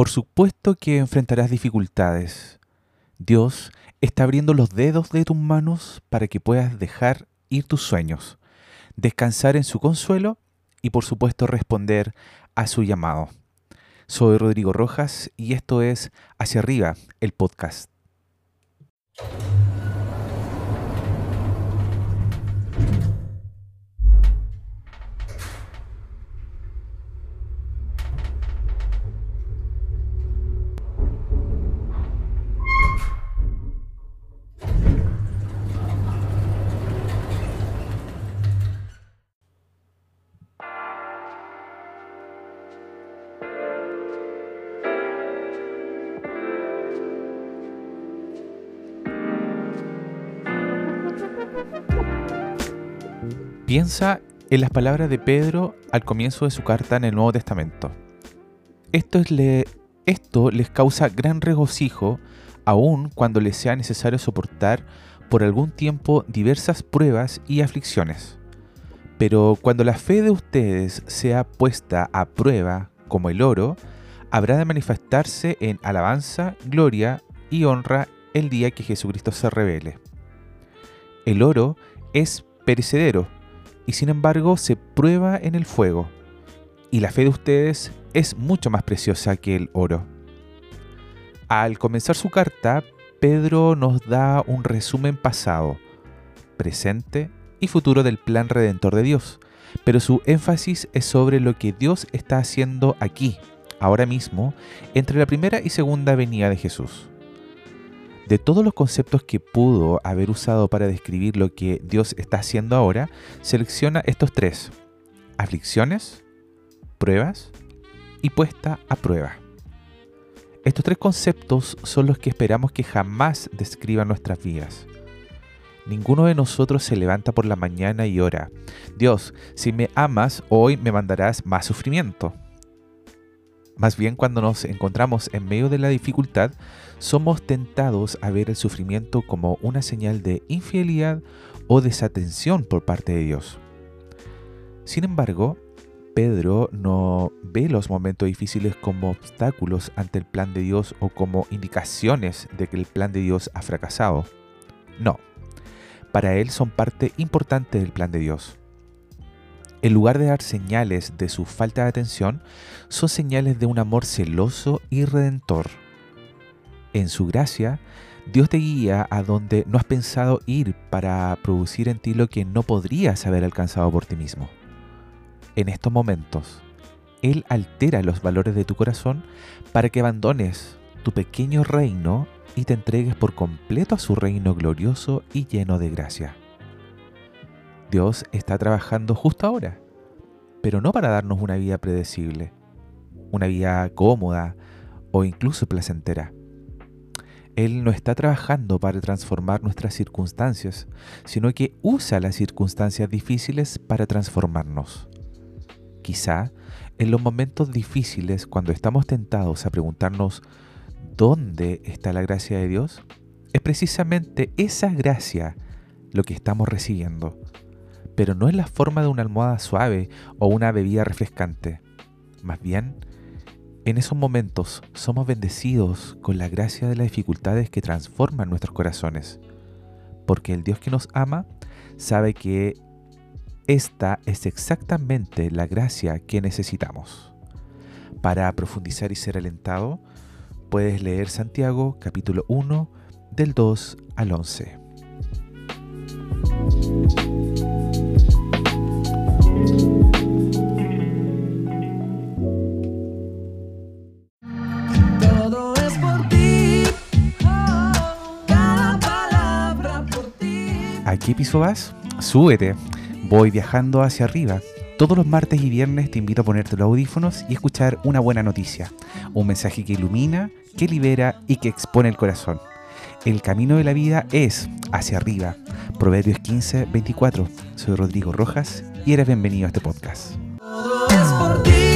Por supuesto que enfrentarás dificultades. Dios está abriendo los dedos de tus manos para que puedas dejar ir tus sueños, descansar en su consuelo y por supuesto responder a su llamado. Soy Rodrigo Rojas y esto es Hacia arriba, el podcast. Piensa en las palabras de Pedro al comienzo de su carta en el Nuevo Testamento. Esto, le, esto les causa gran regocijo aun cuando les sea necesario soportar por algún tiempo diversas pruebas y aflicciones. Pero cuando la fe de ustedes sea puesta a prueba como el oro, habrá de manifestarse en alabanza, gloria y honra el día que Jesucristo se revele. El oro es perecedero, y sin embargo se prueba en el fuego, y la fe de ustedes es mucho más preciosa que el oro. Al comenzar su carta, Pedro nos da un resumen pasado, presente y futuro del plan redentor de Dios, pero su énfasis es sobre lo que Dios está haciendo aquí, ahora mismo, entre la primera y segunda venida de Jesús. De todos los conceptos que pudo haber usado para describir lo que Dios está haciendo ahora, selecciona estos tres. Aflicciones, pruebas y puesta a prueba. Estos tres conceptos son los que esperamos que jamás describan nuestras vidas. Ninguno de nosotros se levanta por la mañana y ora, Dios, si me amas, hoy me mandarás más sufrimiento. Más bien cuando nos encontramos en medio de la dificultad, somos tentados a ver el sufrimiento como una señal de infidelidad o desatención por parte de Dios. Sin embargo, Pedro no ve los momentos difíciles como obstáculos ante el plan de Dios o como indicaciones de que el plan de Dios ha fracasado. No, para él son parte importante del plan de Dios. En lugar de dar señales de su falta de atención, son señales de un amor celoso y redentor. En su gracia, Dios te guía a donde no has pensado ir para producir en ti lo que no podrías haber alcanzado por ti mismo. En estos momentos, Él altera los valores de tu corazón para que abandones tu pequeño reino y te entregues por completo a su reino glorioso y lleno de gracia. Dios está trabajando justo ahora, pero no para darnos una vida predecible, una vida cómoda o incluso placentera. Él no está trabajando para transformar nuestras circunstancias, sino que usa las circunstancias difíciles para transformarnos. Quizá en los momentos difíciles, cuando estamos tentados a preguntarnos ¿dónde está la gracia de Dios? Es precisamente esa gracia lo que estamos recibiendo pero no es la forma de una almohada suave o una bebida refrescante. Más bien, en esos momentos somos bendecidos con la gracia de las dificultades que transforman nuestros corazones, porque el Dios que nos ama sabe que esta es exactamente la gracia que necesitamos. Para profundizar y ser alentado, puedes leer Santiago capítulo 1 del 2 al 11. Qué piso vas? Súbete. Voy viajando hacia arriba. Todos los martes y viernes te invito a ponerte los audífonos y escuchar una buena noticia. Un mensaje que ilumina, que libera y que expone el corazón. El camino de la vida es hacia arriba. Proverbios 15, 24. Soy Rodrigo Rojas y eres bienvenido a este podcast. Todo es por ti.